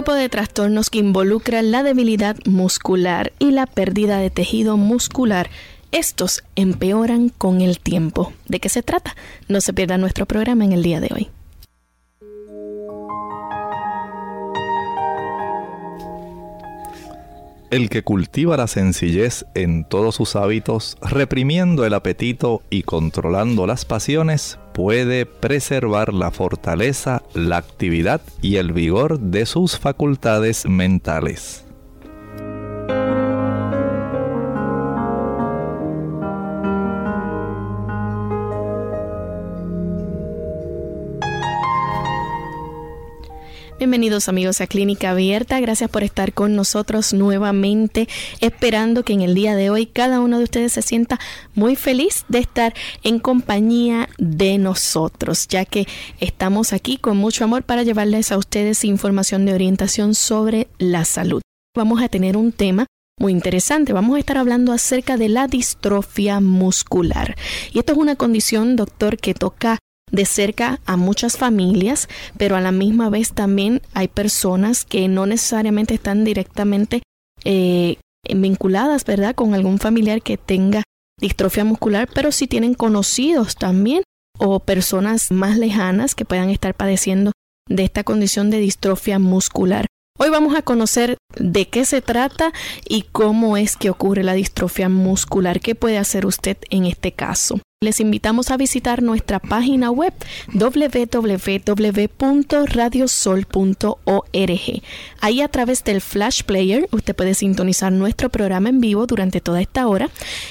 Grupo de trastornos que involucran la debilidad muscular y la pérdida de tejido muscular. Estos empeoran con el tiempo. ¿De qué se trata? No se pierda nuestro programa en el día de hoy. El que cultiva la sencillez en todos sus hábitos, reprimiendo el apetito y controlando las pasiones, puede preservar la fortaleza, la actividad y el vigor de sus facultades mentales. Bienvenidos amigos a Clínica Abierta, gracias por estar con nosotros nuevamente, esperando que en el día de hoy cada uno de ustedes se sienta muy feliz de estar en compañía de nosotros, ya que estamos aquí con mucho amor para llevarles a ustedes información de orientación sobre la salud. Vamos a tener un tema muy interesante. Vamos a estar hablando acerca de la distrofia muscular. Y esto es una condición, doctor, que toca de cerca a muchas familias, pero a la misma vez también hay personas que no necesariamente están directamente eh, vinculadas, ¿verdad?, con algún familiar que tenga distrofia muscular, pero sí tienen conocidos también o personas más lejanas que puedan estar padeciendo de esta condición de distrofia muscular. Hoy vamos a conocer de qué se trata y cómo es que ocurre la distrofia muscular. ¿Qué puede hacer usted en este caso? Les invitamos a visitar nuestra página web www.radiosol.org. Ahí a través del Flash Player usted puede sintonizar nuestro programa en vivo durante toda esta hora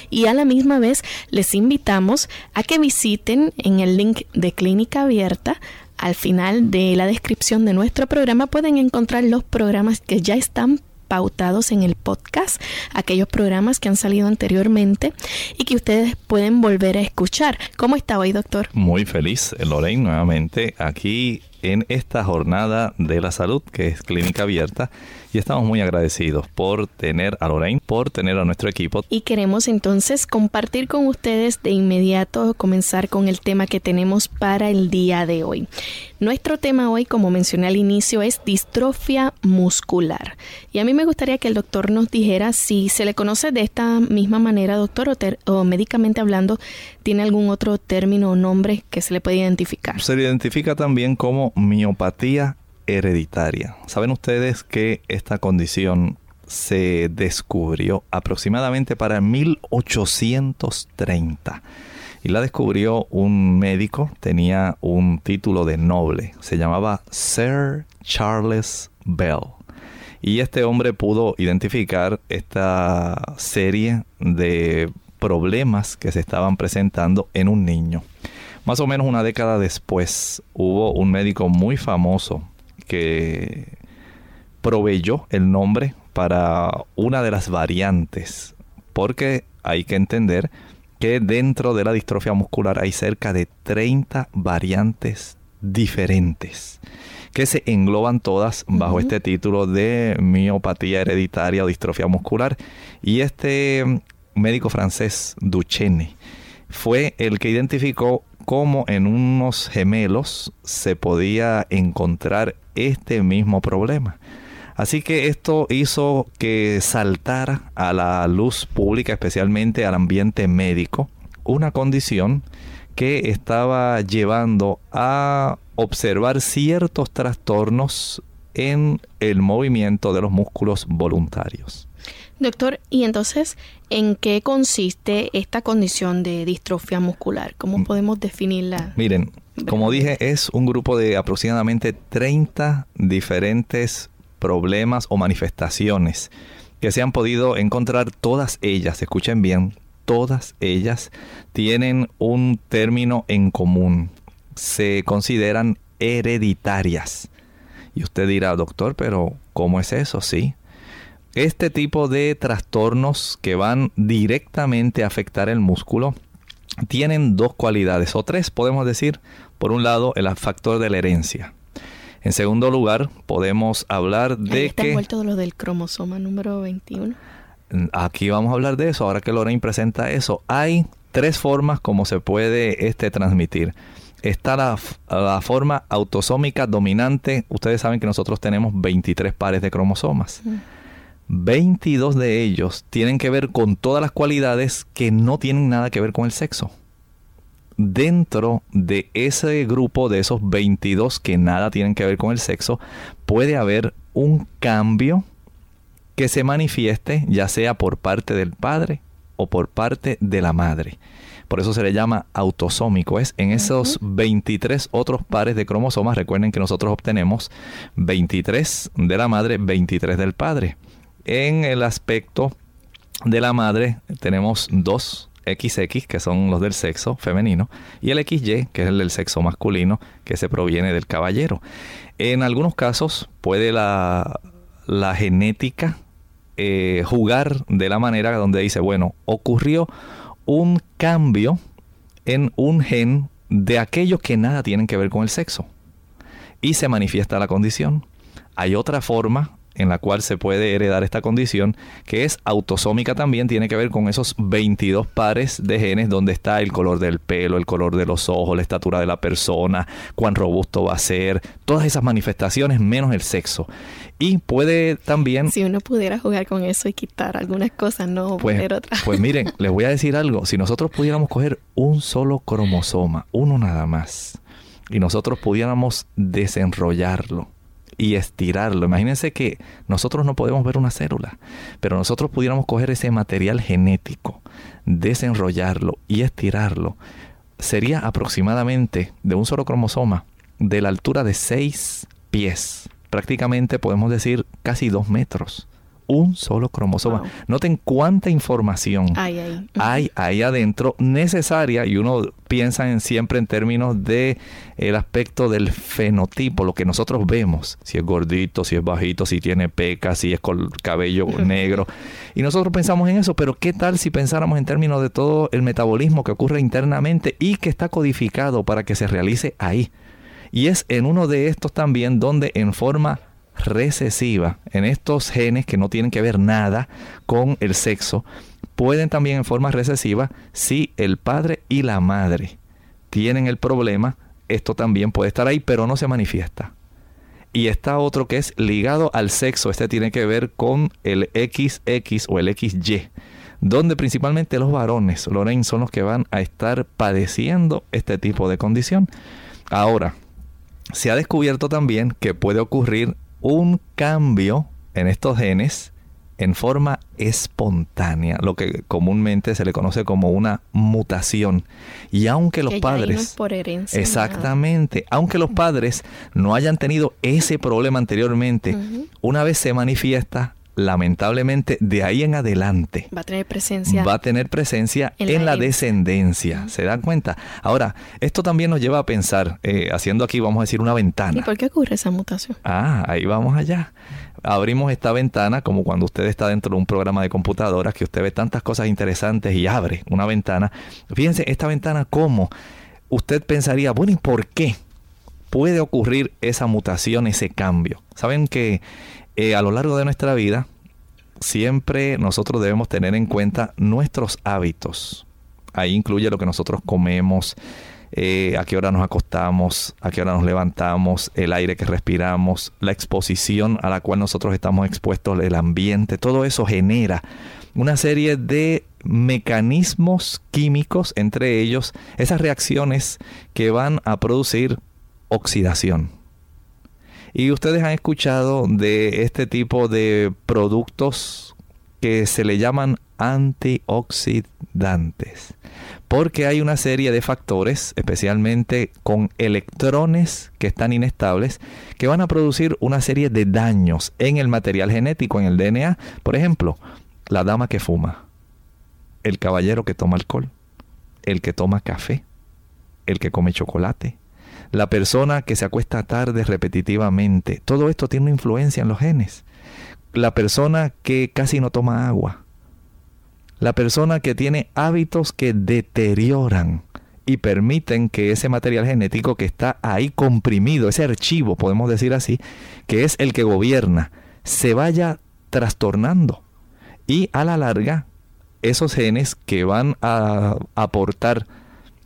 y a la misma vez les invitamos a que visiten en el link de Clínica Abierta al final de la descripción de nuestro programa pueden encontrar los programas que ya están pautados en el podcast, aquellos programas que han salido anteriormente y que ustedes pueden volver a escuchar. ¿Cómo está hoy, doctor? Muy feliz, Lorraine, nuevamente aquí en esta jornada de la salud que es Clínica Abierta y estamos muy agradecidos por tener a Lorraine, por tener a nuestro equipo. Y queremos entonces compartir con ustedes de inmediato, comenzar con el tema que tenemos para el día de hoy. Nuestro tema hoy, como mencioné al inicio, es distrofia muscular. Y a mí me gustaría que el doctor nos dijera si se le conoce de esta misma manera, doctor, o, o médicamente hablando, tiene algún otro término o nombre que se le puede identificar. Se le identifica también como miopatía hereditaria. Saben ustedes que esta condición se descubrió aproximadamente para 1830 y la descubrió un médico, tenía un título de noble, se llamaba Sir Charles Bell. Y este hombre pudo identificar esta serie de problemas que se estaban presentando en un niño. Más o menos una década después hubo un médico muy famoso que proveyó el nombre para una de las variantes, porque hay que entender que dentro de la distrofia muscular hay cerca de 30 variantes diferentes que se engloban todas bajo este título de miopatía hereditaria o distrofia muscular. Y este médico francés, Duchenne, fue el que identificó cómo en unos gemelos se podía encontrar este mismo problema. Así que esto hizo que saltara a la luz pública, especialmente al ambiente médico, una condición que estaba llevando a observar ciertos trastornos en el movimiento de los músculos voluntarios. Doctor, ¿y entonces en qué consiste esta condición de distrofia muscular? ¿Cómo mm. podemos definirla? Miren, como dije, es un grupo de aproximadamente 30 diferentes problemas o manifestaciones que se han podido encontrar todas ellas, escuchen bien, todas ellas tienen un término en común. Se consideran hereditarias. Y usted dirá, doctor, pero ¿cómo es eso? Sí. Este tipo de trastornos que van directamente a afectar el músculo tienen dos cualidades, o tres podemos decir. Por un lado, el factor de la herencia. En segundo lugar, podemos hablar de está que... Está lo del cromosoma número 21. Aquí vamos a hablar de eso, ahora que Lorraine presenta eso. Hay tres formas como se puede este transmitir. Está la, la, forma autosómica dominante. Ustedes saben que nosotros tenemos 23 pares de cromosomas. 22 de ellos tienen que ver con todas las cualidades que no tienen nada que ver con el sexo dentro de ese grupo de esos 22 que nada tienen que ver con el sexo, puede haber un cambio que se manifieste ya sea por parte del padre o por parte de la madre. Por eso se le llama autosómico. Es en esos 23 otros pares de cromosomas. Recuerden que nosotros obtenemos 23 de la madre, 23 del padre. En el aspecto de la madre tenemos dos XX, que son los del sexo femenino, y el XY, que es el del sexo masculino, que se proviene del caballero. En algunos casos puede la, genética eh, jugar de la manera donde dice, bueno, ocurrió un cambio en un gen de aquellos que nada tienen que ver con el sexo. Y se manifiesta la condición. Hay otra forma en la cual se puede heredar esta condición, que es autosómica también, tiene que ver con esos 22 pares de genes donde está el color del pelo, el color de los ojos, la estatura de la persona, cuán robusto va a ser, todas esas manifestaciones menos el sexo. Y puede también... Si uno pudiera jugar con eso y quitar algunas cosas, no pues, poner otras. Pues miren, les voy a decir algo, si nosotros pudiéramos coger un solo cromosoma, uno nada más, y nosotros pudiéramos desenrollarlo, y estirarlo. Imagínense que nosotros no podemos ver una célula, pero nosotros pudiéramos coger ese material genético, desenrollarlo y estirarlo. Sería aproximadamente de un solo cromosoma de la altura de 6 pies. Prácticamente podemos decir casi 2 metros un solo cromosoma. Noten cuánta información hay ahí. adentro necesaria y uno piensa en, siempre en términos de el aspecto del fenotipo, lo que nosotros vemos, si es gordito, si es bajito, si tiene pecas, si es con cabello negro. Y nosotros pensamos en eso, pero ¿qué tal si pensáramos en términos de todo el metabolismo que ocurre internamente y que está codificado para que se realice ahí? Y es en uno de estos también donde en forma recesiva en estos genes que no tienen que ver nada con el sexo, pueden también en forma recesiva si el padre y la madre tienen el problema, esto también puede estar ahí, pero no se manifiesta. Y está otro que es ligado al sexo, este tiene que ver con el XX o el XY, donde principalmente los varones, Lorraine, son los que van a estar padeciendo este tipo de condición. Ahora, se ha descubierto también que puede ocurrir un cambio en estos genes en forma espontánea, lo que comúnmente se le conoce como una mutación. Y aunque los padres... por herencia. Exactamente. Aunque los padres no hayan tenido ese problema anteriormente, una vez se manifiesta, lamentablemente de ahí en adelante va a tener presencia va a tener presencia en, la, descendencia se dan cuenta ahora esto también nos lleva a pensar eh, haciendo aquí vamos a decir una ventana. Y por qué ocurre esa mutación ah ahí vamos allá. Abrimos esta ventana como cuando usted está dentro de un programa de computadoras que usted ve tantas cosas interesantes y abre una ventana. Fíjense esta ventana cómo usted pensaría bueno y por qué puede ocurrir esa mutación ese cambio saben que eh, a lo largo de nuestra vida, siempre nosotros debemos tener en cuenta nuestros hábitos. Ahí incluye lo que nosotros comemos, eh, a qué hora nos acostamos, a qué hora nos levantamos, el aire que respiramos, la exposición a la cual nosotros estamos expuestos, el ambiente, todo eso genera una serie de mecanismos químicos, entre ellos esas reacciones que van a producir oxidación. Y ustedes han escuchado de este tipo de productos que se le llaman antioxidantes. Porque hay una serie de factores, especialmente con electrones que están inestables, que van a producir una serie de daños en el material genético, en el DNA. Por ejemplo, la dama que fuma, el caballero que toma alcohol, el que toma café, el que come chocolate, la persona que se acuesta tarde repetitivamente. Todo esto tiene una influencia en los genes. La persona que casi no toma agua. La persona que tiene hábitos que deterioran y permiten que ese material genético que está ahí comprimido, ese archivo, podemos decir así, que es el que gobierna, se vaya trastornando. Y a la larga, esos genes que van a aportar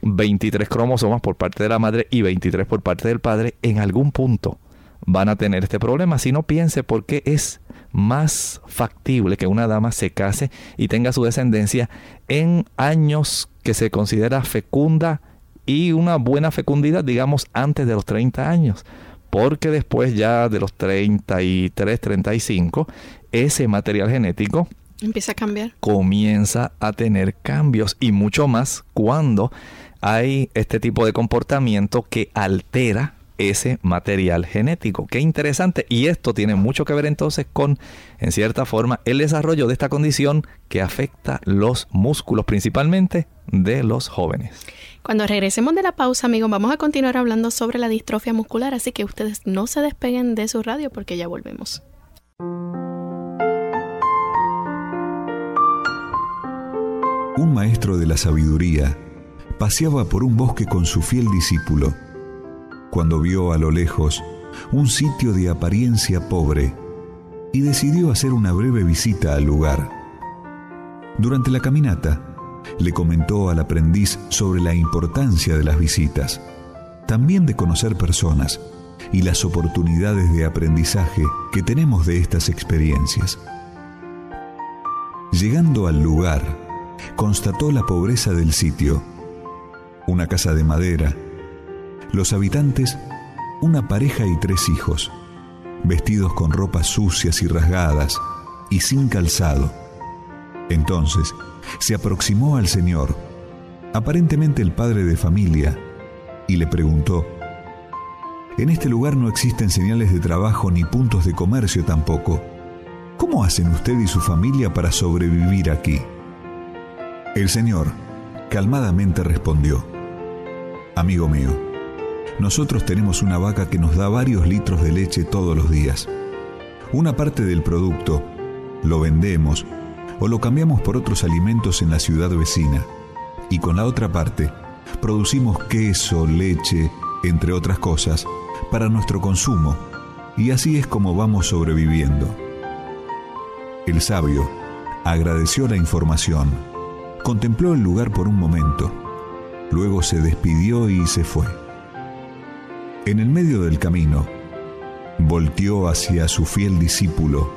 23 cromosomas por parte de la madre y 23 por parte del padre, en algún punto van a tener este problema. Si no piense por qué es más factible que una dama se case y tenga su descendencia en años que se considera fecunda y una buena fecundidad, digamos, antes de los 30 años. Porque después ya de los 33, 35, ese material genético empieza a cambiar. Comienza a tener cambios y mucho más cuando hay este tipo de comportamiento que altera ese material genético. Qué interesante. Y esto tiene mucho que ver entonces con, en cierta forma, el desarrollo de esta condición que afecta los músculos, principalmente de los jóvenes. Cuando regresemos de la pausa, amigos, vamos a continuar hablando sobre la distrofia muscular, así que ustedes no se despeguen de su radio porque ya volvemos. Un maestro de la sabiduría paseaba por un bosque con su fiel discípulo, cuando vio a lo lejos un sitio de apariencia pobre y decidió hacer una breve visita al lugar. Durante la caminata, le comentó al aprendiz sobre la importancia de las visitas, también de conocer personas y las oportunidades de aprendizaje que tenemos de estas experiencias. Llegando al lugar, constató la pobreza del sitio una casa de madera. Los habitantes, una pareja y tres hijos, vestidos con ropas sucias y rasgadas y sin calzado. Entonces se aproximó al Señor, aparentemente el padre de familia, y le preguntó, En este lugar no existen señales de trabajo ni puntos de comercio tampoco. ¿Cómo hacen usted y su familia para sobrevivir aquí? El Señor calmadamente respondió, Amigo mío, nosotros tenemos una vaca que nos da varios litros de leche todos los días. Una parte del producto lo vendemos o lo cambiamos por otros alimentos en la ciudad vecina y con la otra parte producimos queso, leche, entre otras cosas, para nuestro consumo y así es como vamos sobreviviendo. El sabio agradeció la información, contempló el lugar por un momento, Luego se despidió y se fue. En el medio del camino, volteó hacia su fiel discípulo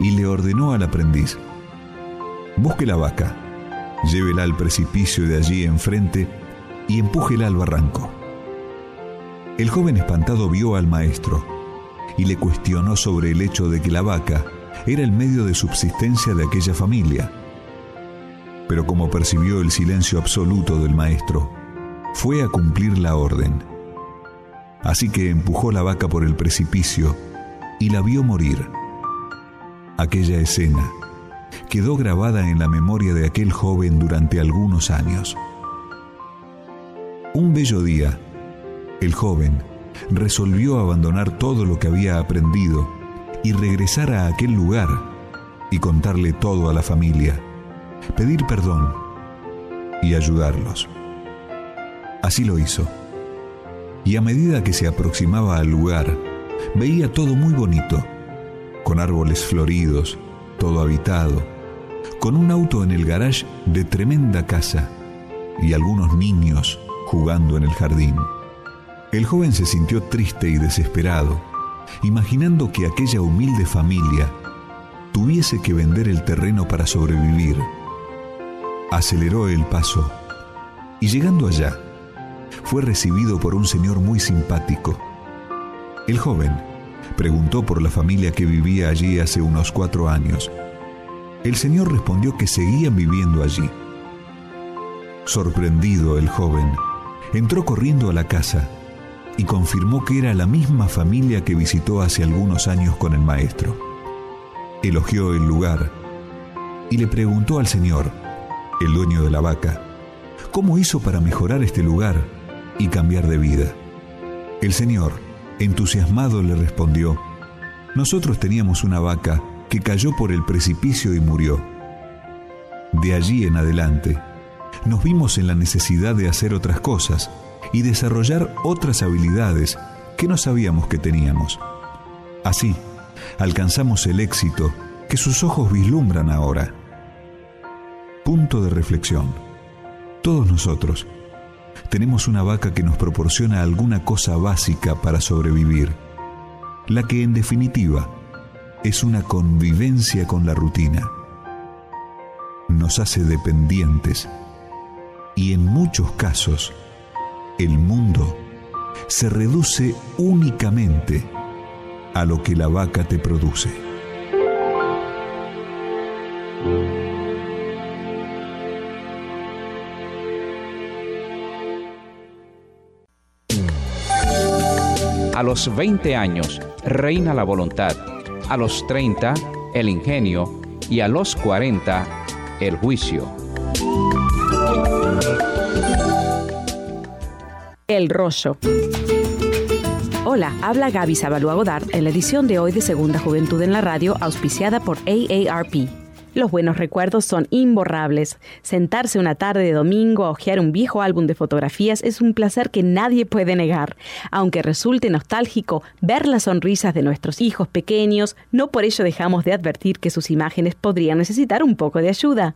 y le ordenó al aprendiz, busque la vaca, llévela al precipicio de allí enfrente y empújela al barranco. El joven espantado vio al maestro y le cuestionó sobre el hecho de que la vaca era el medio de subsistencia de aquella familia. Pero como percibió el silencio absoluto del maestro, fue a cumplir la orden. Así que empujó la vaca por el precipicio y la vio morir. Aquella escena quedó grabada en la memoria de aquel joven durante algunos años. Un bello día, el joven resolvió abandonar todo lo que había aprendido y regresar a aquel lugar y contarle todo a la familia, pedir perdón y ayudarlos. Así lo hizo. Y a medida que se aproximaba al lugar, veía todo muy bonito, con árboles floridos, todo habitado, con un auto en el garage de tremenda casa y algunos niños jugando en el jardín. El joven se sintió triste y desesperado, imaginando que aquella humilde familia tuviese que vender el terreno para sobrevivir. Aceleró el paso y llegando allá, fue recibido por un señor muy simpático. El joven Preguntó por la familia que vivía allí hace unos cuatro años. El Señor respondió que seguían viviendo allí. Sorprendido el joven, entró corriendo a la casa y confirmó que era la misma familia que visitó hace algunos años con el maestro. Elogió el lugar y le preguntó al Señor, el dueño de la vaca, cómo hizo para mejorar este lugar y cambiar de vida. El Señor, entusiasmado, le respondió, nosotros teníamos una vaca que cayó por el precipicio y murió. De allí en adelante, nos vimos en la necesidad de hacer otras cosas y desarrollar otras habilidades que no sabíamos que teníamos. Así, alcanzamos el éxito que sus ojos vislumbran ahora. Punto de reflexión. Todos nosotros tenemos una vaca que nos proporciona alguna cosa básica para sobrevivir, la que en definitiva es una convivencia con la rutina. Nos hace dependientes y en muchos casos el mundo se reduce únicamente a lo que la vaca te produce. A los 20 años reina la voluntad, a los 30 el ingenio y a los 40 el juicio. El rollo. Hola, habla Gaby Sabalua Godard en la edición de hoy de Segunda Juventud en la Radio, auspiciada por AARP. Los buenos recuerdos son imborrables. Sentarse una tarde de domingo a hojear un viejo álbum de fotografías es un placer que nadie puede negar. Aunque resulte nostálgico ver las sonrisas de nuestros hijos pequeños, no por ello dejamos de advertir que sus imágenes podrían necesitar un poco de ayuda.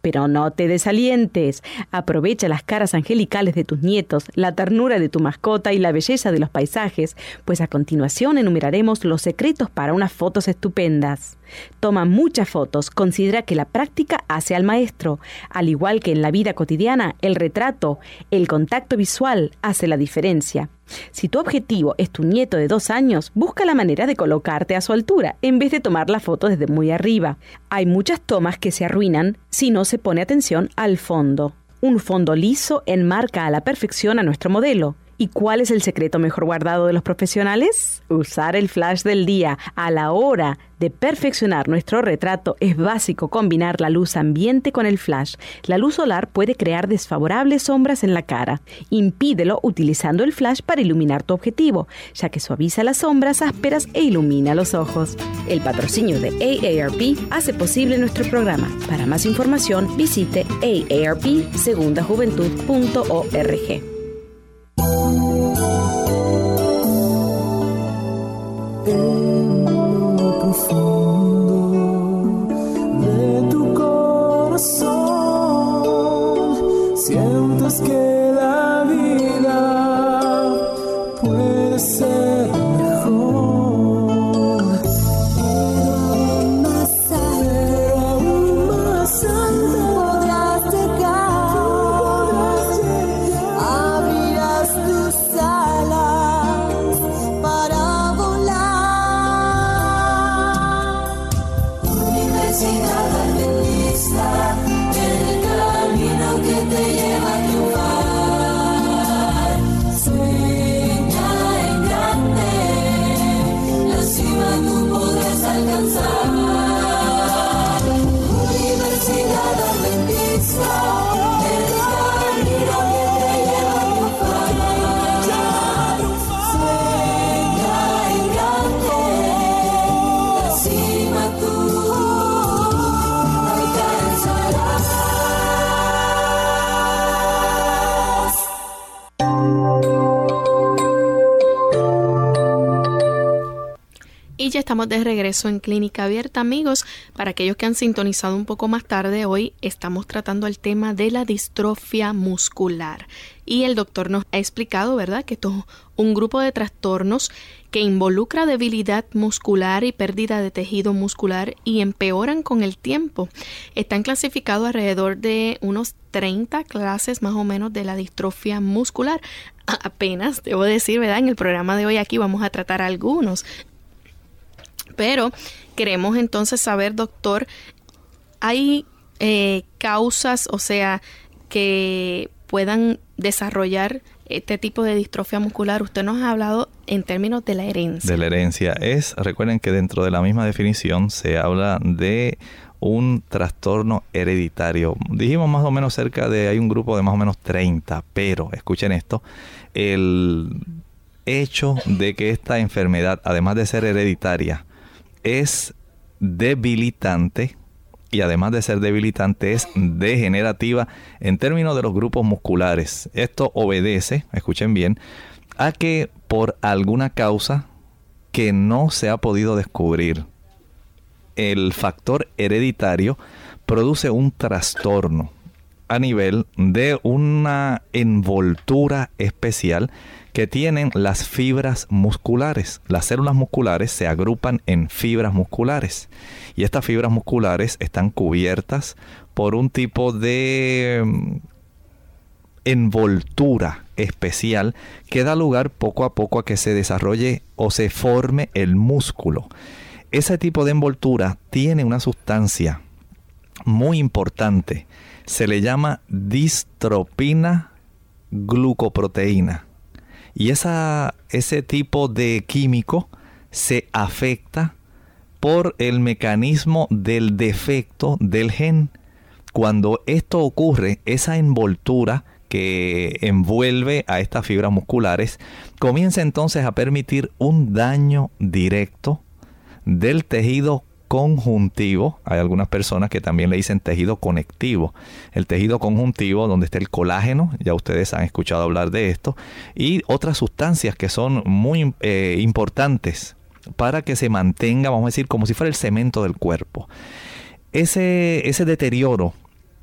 Pero no te desalientes. Aprovecha las caras angelicales de tus nietos, la ternura de tu mascota y la belleza de los paisajes, pues a continuación enumeraremos los secretos para unas fotos estupendas. Toma muchas fotos, considera que la práctica hace al maestro. Al igual que en la vida cotidiana, el retrato, el contacto visual hace la diferencia. Si tu objetivo es tu nieto de dos años, busca la manera de colocarte a su altura en vez de tomar la foto desde muy arriba. Hay muchas tomas que se arruinan si no se pone atención al fondo. Un fondo liso enmarca a la perfección a nuestro modelo. ¿Y cuál es el secreto mejor guardado de los profesionales? Usar el flash del día. A la hora de perfeccionar nuestro retrato es básico combinar la luz ambiente con el flash. La luz solar puede crear desfavorables sombras en la cara. Impídelo utilizando el flash para iluminar tu objetivo, ya que suaviza las sombras ásperas e ilumina los ojos. El patrocinio de AARP hace posible nuestro programa. Para más información visite aarpsegundajuventud.org. estamos de regreso en Clínica Abierta, amigos. Para aquellos que han sintonizado un poco más tarde, hoy estamos tratando el tema de la distrofia muscular. Y el doctor nos ha explicado, ¿verdad?, que esto es un grupo de trastornos que involucra debilidad muscular y pérdida de tejido muscular y empeoran con el tiempo. Están clasificados alrededor de unos 30 clases más o menos de la distrofia muscular. Apenas, debo decir, ¿verdad? En el programa de hoy aquí vamos a tratar algunos. Pero queremos entonces saber, doctor, ¿hay eh, causas, o sea, que puedan desarrollar este tipo de distrofia muscular? Usted nos ha hablado en términos de la herencia. De la herencia. Es, recuerden que dentro de la misma definición se habla de un trastorno hereditario. Dijimos más o menos cerca de, hay un grupo de más o menos 30, pero escuchen esto, el hecho de que esta enfermedad, además de ser hereditaria, es debilitante y además de ser debilitante es degenerativa en términos de los grupos musculares. Esto obedece, escuchen bien, a que por alguna causa que no se ha podido descubrir, el factor hereditario produce un trastorno a nivel de una envoltura especial que tienen las fibras musculares. Las células musculares se agrupan en fibras musculares y estas fibras musculares están cubiertas por un tipo de mm, envoltura especial que da lugar poco a poco a que se desarrolle o se forme el músculo. Ese tipo de envoltura tiene una sustancia muy importante. Se le llama distropina glucoproteína. Y ese tipo de químico se afecta por el mecanismo del defecto del gen. Cuando esto ocurre, esa envoltura que envuelve a estas fibras musculares comienza entonces a permitir un daño directo del tejido conjuntivo. Hay algunas personas que también le dicen tejido conectivo. El tejido conjuntivo, donde está el colágeno, ya ustedes han escuchado hablar de esto, y otras sustancias que son muy eh, importantes para que se mantenga, vamos a decir, como si fuera el cemento del cuerpo. Ese, ese deterioro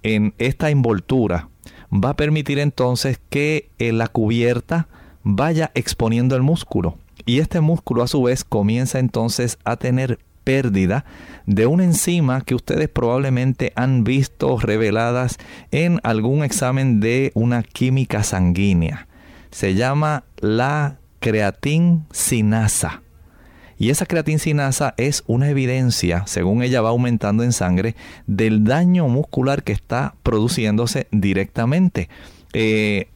en esta envoltura va a permitir entonces que en la cubierta vaya exponiendo el músculo. Y este músculo a su vez comienza entonces a tener pérdida de una enzima que ustedes probablemente han visto reveladas en algún examen de una química sanguínea. Se llama la creatinsinasa. Y esa creatinsinasa es una evidencia, según ella va aumentando en sangre, del daño muscular que está produciéndose directamente. Eh,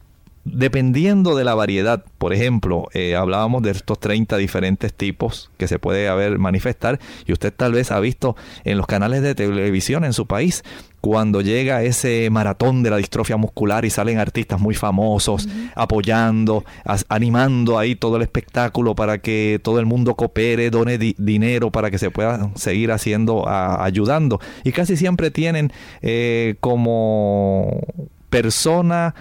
dependiendo de la variedad, por ejemplo, eh, hablábamos de estos 30 diferentes tipos que se puede haber manifestar y usted tal vez ha visto en los canales de televisión en su país cuando llega ese maratón de la distrofia muscular y salen artistas muy famosos apoyando, animando ahí todo el espectáculo para que todo el mundo coopere, done dinero para que se pueda seguir haciendo, ayudando. Y casi siempre tienen eh, como persona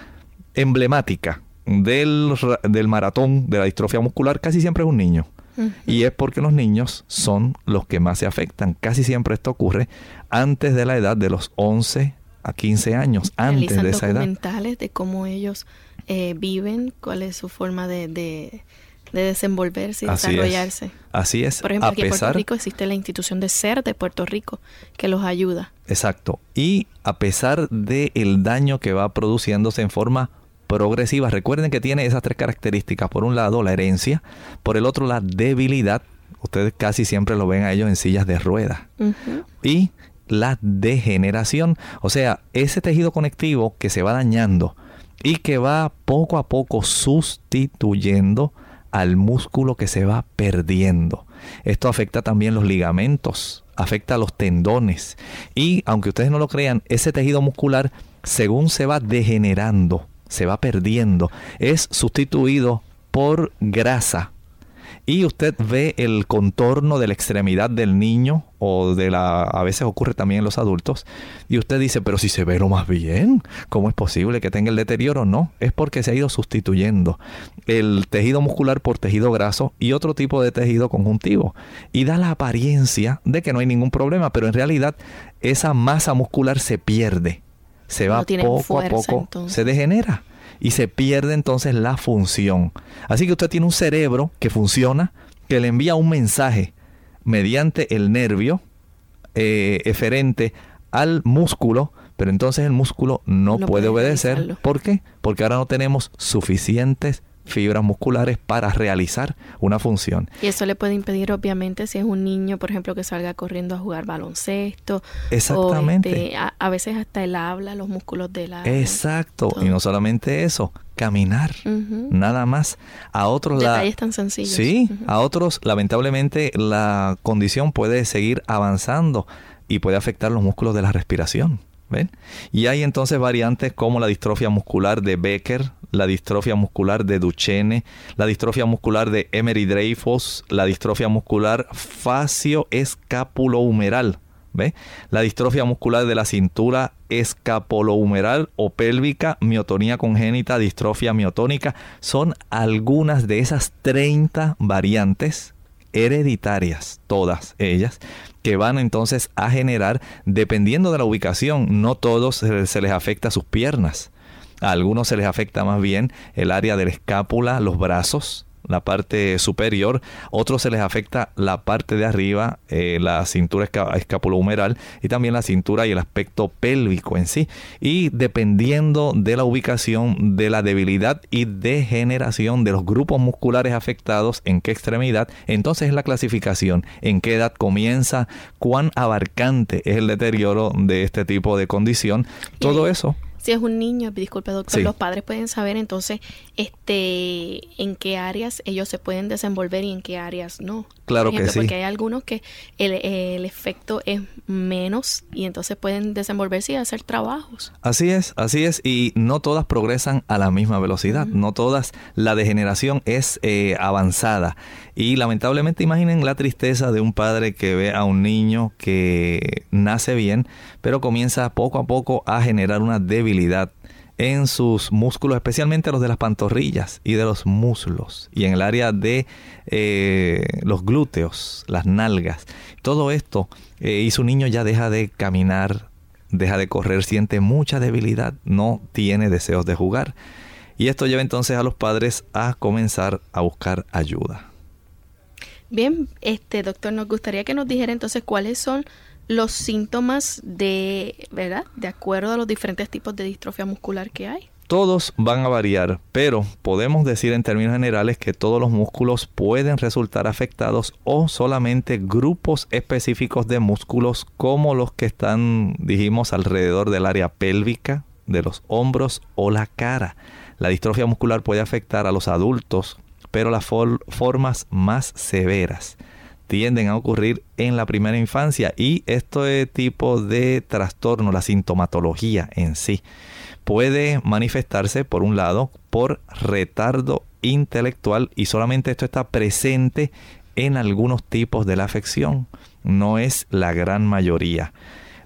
emblemática del, del maratón de la distrofia muscular casi siempre es un niño. Y es porque los niños son los que más se afectan. Casi siempre esto ocurre antes de la edad de los 11 a 15 años, antes de esa edad. documentales de cómo ellos eh, viven, cuál es su forma de, de, desenvolverse y desarrollarse. Así es. Por ejemplo, aquí en Puerto Rico existe la institución de ser de Puerto Rico que los ayuda. Exacto. Y a pesar del el daño que va produciéndose en forma progresiva. Recuerden que tiene esas tres características. Por un lado, la herencia. Por el otro, la debilidad. Ustedes casi siempre lo ven a ellos en sillas de ruedas. Y la degeneración. O sea, ese tejido conectivo que se va dañando y que va poco a poco sustituyendo al músculo que se va perdiendo. Esto afecta también los ligamentos, afecta a los tendones. Y aunque ustedes no lo crean, ese tejido muscular, según se va degenerando, se va perdiendo, es sustituido por grasa. Y usted ve el contorno de la extremidad del niño o de la a veces ocurre también en los adultos y usted dice, "Pero si se ve lo más bien, ¿cómo es posible que tenga el deterioro?" No, es porque se ha ido sustituyendo el tejido muscular por tejido graso y otro tipo de tejido conjuntivo y da la apariencia de que no hay ningún problema, pero en realidad esa masa muscular se pierde se va poco a poco, se degenera y se pierde entonces la función. Así que usted tiene un cerebro que funciona, que le envía un mensaje mediante el nervio eh, eferente al músculo, pero entonces el músculo no, puede, obedecer. ¿Por qué? Porque ahora no tenemos suficientes fibras musculares para realizar una función. Y eso le puede impedir, obviamente, si es un niño, por ejemplo, que salga corriendo a jugar baloncesto. Exactamente. O este, a, a, veces hasta el habla, los músculos del habla. Exacto. Todo. Y no solamente eso, caminar. Uh -huh. Nada más. A otros Detalles la... tan sencillos. Sí, uh -huh. a otros, lamentablemente, la condición puede seguir avanzando y puede afectar los músculos de la respiración. ¿Ven? Y hay entonces variantes como la distrofia muscular de Becker, la distrofia muscular de Duchenne, la distrofia muscular de Emery Dreyfus, la distrofia muscular facio-escapulohumeral, ¿ve? La distrofia muscular de la cintura escapolohumeral o pélvica, miotonía congénita, distrofia miotónica, son algunas de esas 30 variantes hereditarias, todas ellas, que van entonces a generar, dependiendo de la ubicación, no todos se les afecta sus piernas. A algunos se les afecta más bien el área de la escápula, los brazos, la parte superior. Otros se les afecta la parte de arriba, eh, la cintura escapulohumeral y también la cintura y el aspecto pélvico en sí. Y dependiendo de la ubicación, de la debilidad y degeneración de los grupos musculares afectados, en qué extremidad, entonces es la clasificación, en qué edad comienza, cuán abarcante es el deterioro de este tipo de condición. Todo eso si es un niño, disculpe doctor, sí. los padres pueden saber entonces este en qué áreas ellos se pueden desenvolver y en qué áreas no. Claro ejemplo, que sí. Porque hay algunos que el, el, efecto es menos y entonces pueden desenvolverse y hacer trabajos. Así es, así es. Y no todas progresan a la misma velocidad. Uh -huh. No todas, la degeneración es eh, avanzada. Y lamentablemente imaginen la tristeza de un padre que ve a un niño que nace bien, pero comienza poco a poco a generar una debilidad en sus músculos, especialmente los de las pantorrillas y de los muslos, y en el área de eh, los glúteos, las nalgas. Todo esto, eh, y su niño ya deja de caminar, deja de correr, siente mucha debilidad, no tiene deseos de jugar. Y esto lleva entonces a los padres a comenzar a buscar ayuda. Bien, este doctor, nos gustaría que nos dijera entonces cuáles son los síntomas de, ¿verdad? De acuerdo a los diferentes tipos de distrofia muscular que hay. Todos van a variar, pero podemos decir en términos generales que todos los músculos pueden resultar afectados o solamente grupos específicos de músculos como los que están, dijimos, alrededor del área pélvica, de los hombros o la cara. La distrofia muscular puede afectar a los adultos, pero las for formas más severas tienden a ocurrir en la primera infancia y este tipo de trastorno, la sintomatología en sí, puede manifestarse por un lado por retardo intelectual y solamente esto está presente en algunos tipos de la afección, no es la gran mayoría.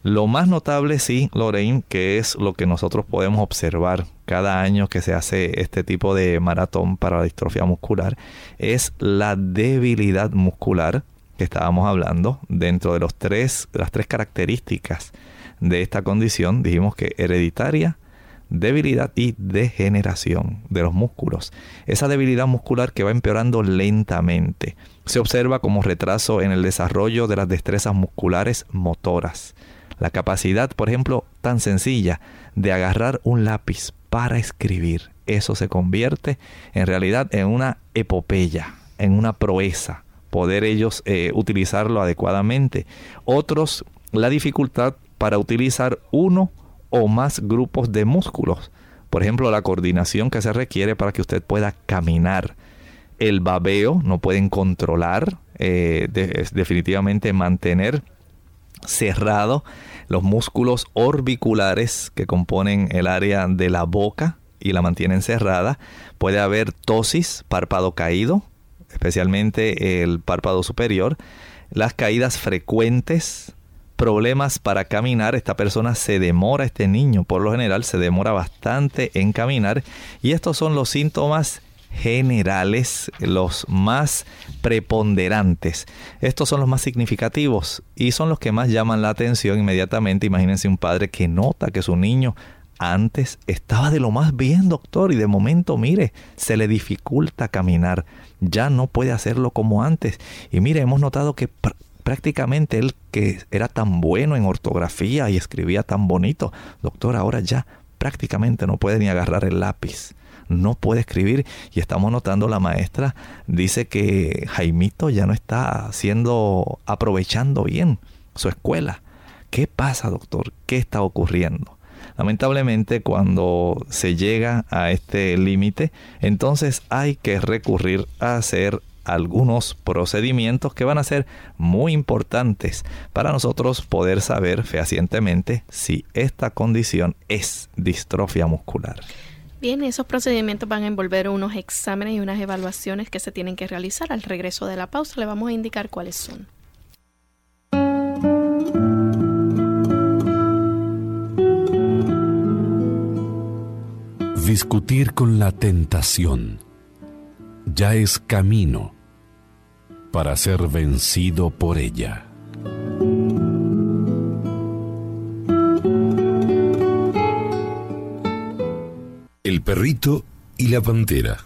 Lo más notable sí, Lorraine, que es lo que nosotros podemos observar cada año que se hace este tipo de maratón para la distrofia muscular, es la debilidad muscular que estábamos hablando dentro de los tres, las tres características de esta condición. Dijimos que hereditaria, debilidad y degeneración de los músculos. Esa debilidad muscular que va empeorando lentamente se observa como retraso en el desarrollo de las destrezas musculares motoras. La capacidad, por ejemplo, tan sencilla de agarrar un lápiz para escribir, eso se convierte en realidad en una epopeya, en una proeza, poder ellos eh, utilizarlo adecuadamente. Otros, la dificultad para utilizar uno o más grupos de músculos. Por ejemplo, la coordinación que se requiere para que usted pueda caminar. El babeo, no pueden controlar, eh, de, definitivamente mantener cerrado los músculos orbiculares que componen el área de la boca y la mantienen cerrada. Puede haber tosis, párpado caído, especialmente el párpado superior. Las caídas frecuentes, problemas para caminar. Esta persona se demora, este niño por lo general se demora bastante en caminar. Y estos son los síntomas generales, los más preponderantes. Estos son los más significativos y son los que más llaman la atención inmediatamente. Imagínense un padre que nota que su niño antes estaba de lo más bien, doctor, y de momento, mire, se le dificulta caminar. Ya no puede hacerlo como antes. Y mire, hemos notado que pr prácticamente él que era tan bueno en ortografía y escribía tan bonito, doctor, ahora ya prácticamente no puede ni agarrar el lápiz no puede escribir y estamos notando la maestra dice que Jaimito ya no está haciendo aprovechando bien su escuela. ¿Qué pasa, doctor? ¿Qué está ocurriendo? Lamentablemente cuando se llega a este límite, entonces hay que recurrir a hacer algunos procedimientos que van a ser muy importantes para nosotros poder saber fehacientemente si esta condición es distrofia muscular. Bien, esos procedimientos van a envolver unos exámenes y unas evaluaciones que se tienen que realizar. Al regreso de la pausa le vamos a indicar cuáles son. Discutir con la tentación ya es camino para ser vencido por ella. El perrito y la pantera.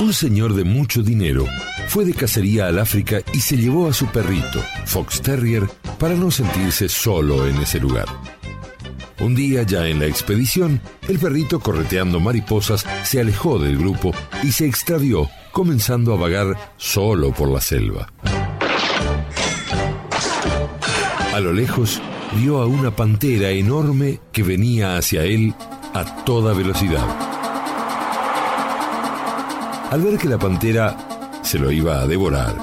Un señor de mucho dinero fue de cacería al África y se llevó a su perrito, Fox Terrier, para no sentirse solo en ese lugar. Un día ya en la expedición, el perrito correteando mariposas se alejó del grupo y se extravió, comenzando a vagar solo por la selva. A lo lejos, vio a una pantera enorme que venía hacia él a toda velocidad. Al ver que la pantera se lo iba a devorar,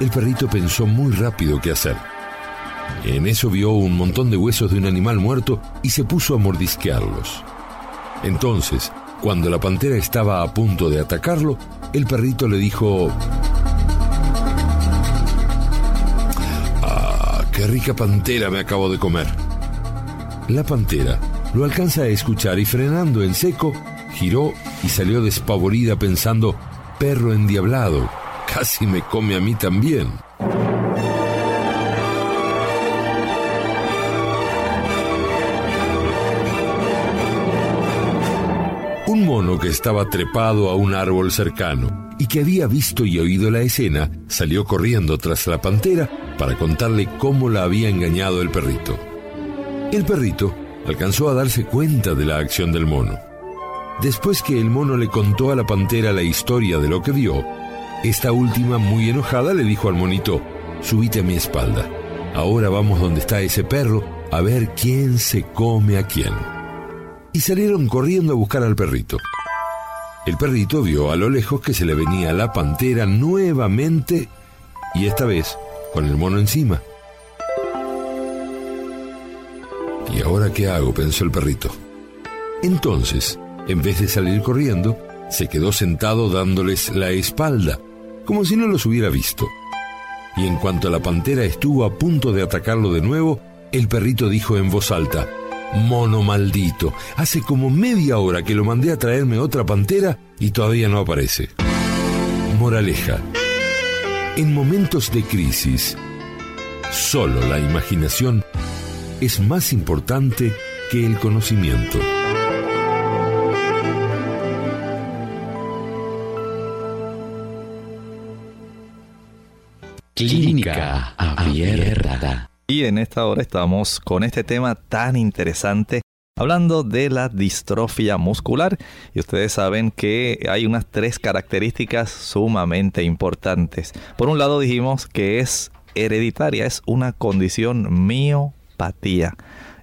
el perrito pensó muy rápido qué hacer. En eso vio un montón de huesos de un animal muerto y se puso a mordisquearlos. Entonces, cuando la pantera estaba a punto de atacarlo, el perrito le dijo, rica pantera me acabo de comer! La pantera lo alcanza a escuchar y frenando en seco, giró y salió despavorida pensando, perro endiablado, casi me come a mí también. Un mono que estaba trepado a un árbol cercano y que había visto y oído la escena salió corriendo tras la pantera para contarle cómo la había engañado el perrito. El perrito alcanzó a darse cuenta de la acción del mono. Después que el mono le contó a la pantera la historia de lo que vio, esta última, muy enojada, le dijo al monito, subite a mi espalda. Ahora vamos donde está ese perro a ver quién se come a quién. Y salieron corriendo a buscar al perrito. El perrito vio a lo lejos que se le venía la pantera nuevamente y esta vez con el mono encima. ¿Y ahora qué hago? pensó el perrito. Entonces, en vez de salir corriendo, se quedó sentado dándoles la espalda, como si no los hubiera visto. Y en cuanto la pantera estuvo a punto de atacarlo de nuevo, el perrito dijo en voz alta, Mono maldito, hace como media hora que lo mandé a traerme otra pantera y todavía no aparece. Moraleja. En momentos de crisis, solo la imaginación es más importante que el conocimiento. Clínica Abierta. Y en esta hora estamos con este tema tan interesante, hablando de la distrofia muscular. Y ustedes saben que hay unas tres características sumamente importantes. Por un lado dijimos que es hereditaria, es una condición miopatía,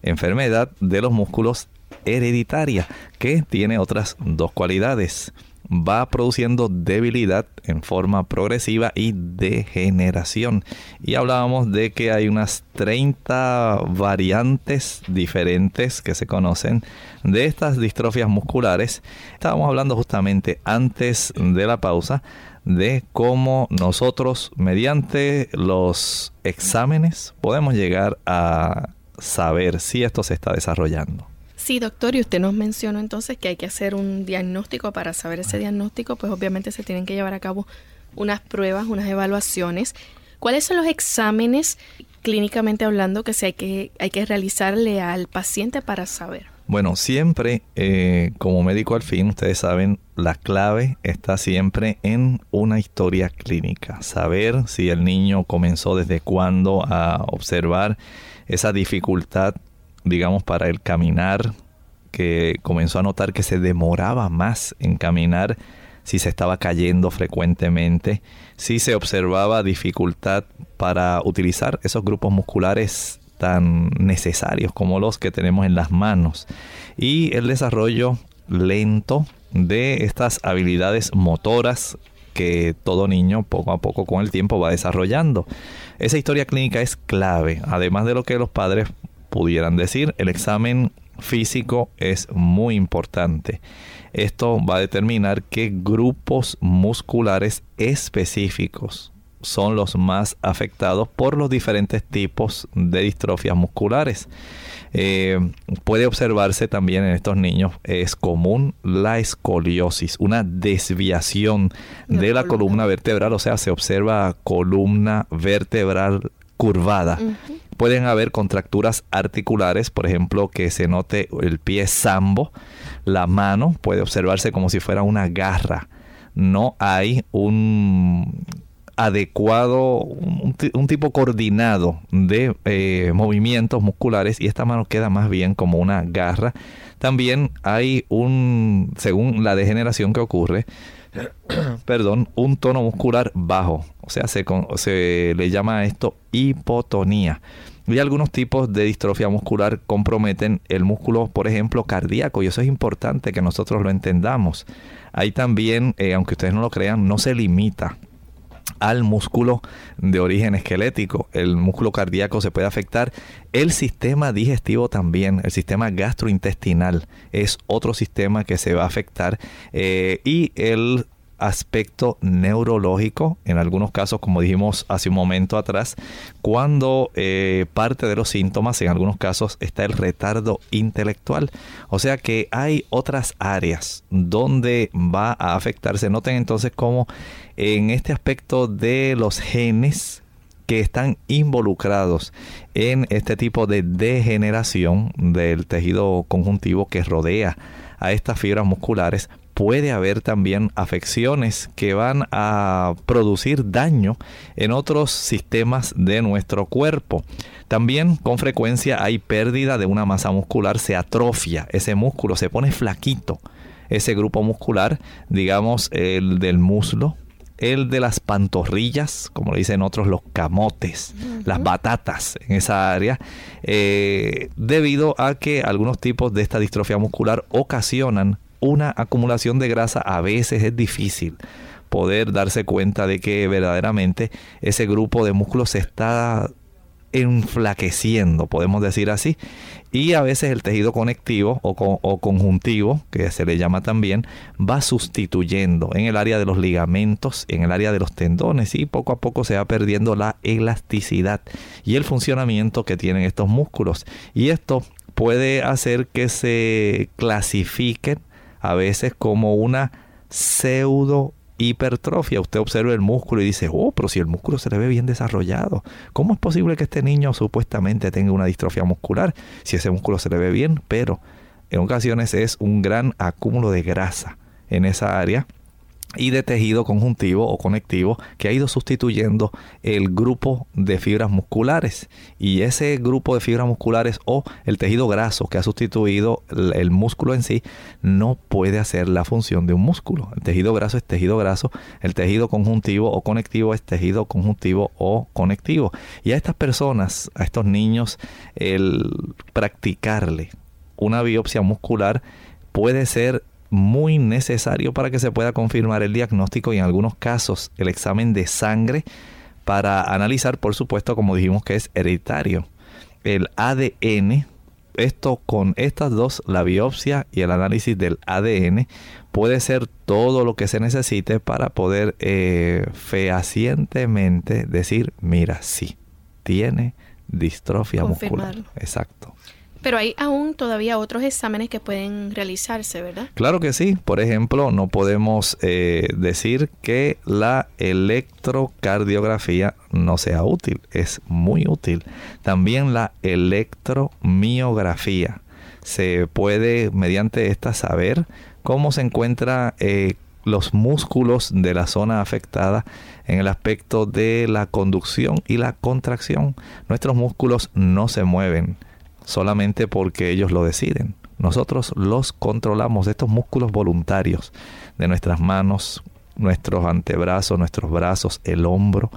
enfermedad de los músculos hereditaria, que tiene otras dos cualidades va produciendo debilidad en forma progresiva y degeneración. Y hablábamos de que hay unas 30 variantes diferentes que se conocen de estas distrofias musculares. Estábamos hablando justamente antes de la pausa de cómo nosotros mediante los exámenes podemos llegar a saber si esto se está desarrollando. Sí, doctor, y usted nos mencionó entonces que hay que hacer un diagnóstico. Para saber ese diagnóstico, pues obviamente se tienen que llevar a cabo unas pruebas, unas evaluaciones. ¿Cuáles son los exámenes clínicamente hablando que, se hay, que hay que realizarle al paciente para saber? Bueno, siempre eh, como médico al fin, ustedes saben, la clave está siempre en una historia clínica. Saber si el niño comenzó desde cuándo a observar esa dificultad, digamos, para el caminar, que comenzó a notar que se demoraba más en caminar, si se estaba cayendo frecuentemente, si se observaba dificultad para utilizar esos grupos musculares tan necesarios como los que tenemos en las manos y el desarrollo lento de estas habilidades motoras que todo niño poco a poco con el tiempo va desarrollando. Esa historia clínica es clave, además de lo que los padres pudieran decir, el examen físico es muy importante. Esto va a determinar qué grupos musculares específicos son los más afectados por los diferentes tipos de distrofias musculares. Eh, puede observarse también en estos niños, es común la escoliosis, una desviación de la columna vertebral, o sea, se observa columna vertebral curvada. Pueden haber contracturas articulares, por ejemplo, que se note el pie sambo, la mano puede observarse como si fuera una garra. No hay un adecuado, un, tipo coordinado de eh, movimientos musculares y esta mano queda más bien como una garra. También hay un, según la degeneración que ocurre, perdón, un tono muscular bajo, o sea, se, le llama a esto hipotonía. Y algunos tipos de distrofia muscular comprometen el músculo, por ejemplo, cardíaco, y eso es importante que nosotros lo entendamos. Hay también, eh, aunque ustedes no lo crean, no se limita al músculo de origen esquelético. El músculo cardíaco se puede afectar. El sistema digestivo también, el sistema gastrointestinal es otro sistema que se va a afectar. Eh, y el aspecto neurológico, en algunos casos, como dijimos hace un momento atrás, cuando eh, parte de los síntomas, en algunos casos, está el retardo intelectual. O sea que hay otras áreas donde va a afectarse. Noten entonces cómo en este aspecto de los genes que están involucrados en este tipo de degeneración del tejido conjuntivo que rodea a estas fibras musculares, puede haber también afecciones que van a producir daño en otros sistemas de nuestro cuerpo. También con frecuencia hay pérdida de una masa muscular, se atrofia ese músculo, se pone flaquito ese grupo muscular, digamos el del muslo, el de las pantorrillas, como le dicen otros, los camotes, las batatas en esa área, eh, debido a que algunos tipos de esta distrofia muscular ocasionan una acumulación de grasa. A veces es difícil poder darse cuenta de que verdaderamente ese grupo de músculos se está enflaqueciendo, podemos decir así, y a veces el tejido conectivo o, conjuntivo, que se le llama también, va sustituyendo en el área de los ligamentos, en el área de los tendones y poco a poco se va perdiendo la elasticidad y el funcionamiento que tienen estos músculos. Y esto puede hacer que se clasifiquen a veces como una pseudo hipertrofia. Usted observa el músculo y dice, oh, pero si el músculo se le ve bien desarrollado, ¿cómo es posible que este niño supuestamente tenga una distrofia muscular si ese músculo se le ve bien? Pero en ocasiones es un gran acúmulo de grasa en esa área y de tejido conjuntivo o conectivo que ha ido sustituyendo el grupo de fibras musculares. Y ese grupo de fibras musculares o el tejido graso que ha sustituido el, músculo en sí no puede hacer la función de un músculo. El tejido graso es tejido graso el tejido conjuntivo o conectivo es tejido conjuntivo o conectivo. Y a estas personas a estos niños el practicarle una biopsia muscular puede ser muy necesario para que se pueda confirmar el diagnóstico y en algunos casos el examen de sangre para analizar, por supuesto, como dijimos que es hereditario. El ADN, esto con estas dos, la biopsia y el análisis del ADN, puede ser todo lo que se necesite para poder eh, fehacientemente decir, mira, sí, tiene distrofia muscular. Exacto. Pero hay aún todavía otros exámenes que pueden realizarse, ¿verdad? Claro que sí. Por ejemplo, no podemos eh, decir que la electrocardiografía no sea útil. Es muy útil. También la electromiografía. se puede mediante esta saber cómo se encuentra eh, los músculos de la zona afectada en el aspecto de la conducción y la contracción. Nuestros músculos no se mueven solamente porque ellos lo deciden. Nosotros los controlamos, estos músculos voluntarios de nuestras manos, nuestros antebrazos, nuestros brazos, el hombro,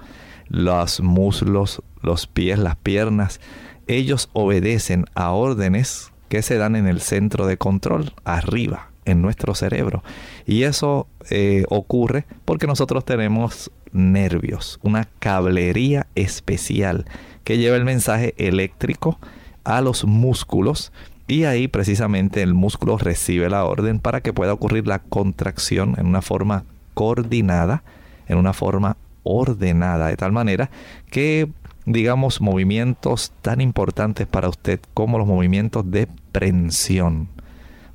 los muslos, los pies, las piernas. Ellos obedecen a órdenes que se dan en el centro de control, arriba, en nuestro cerebro. Y eso eh, ocurre porque nosotros tenemos nervios, una cablería especial que lleva el mensaje eléctrico a los músculos y ahí precisamente el músculo recibe la orden para que pueda ocurrir la contracción en una forma coordinada, en una forma ordenada, de tal manera que digamos movimientos tan importantes para usted como los movimientos de prensión.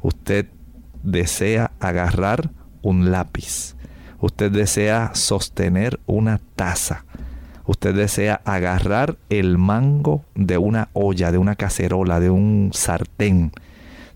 Usted desea agarrar un lápiz. Usted desea sostener una taza usted desea agarrar el mango de una olla, de una cacerola, de un sartén.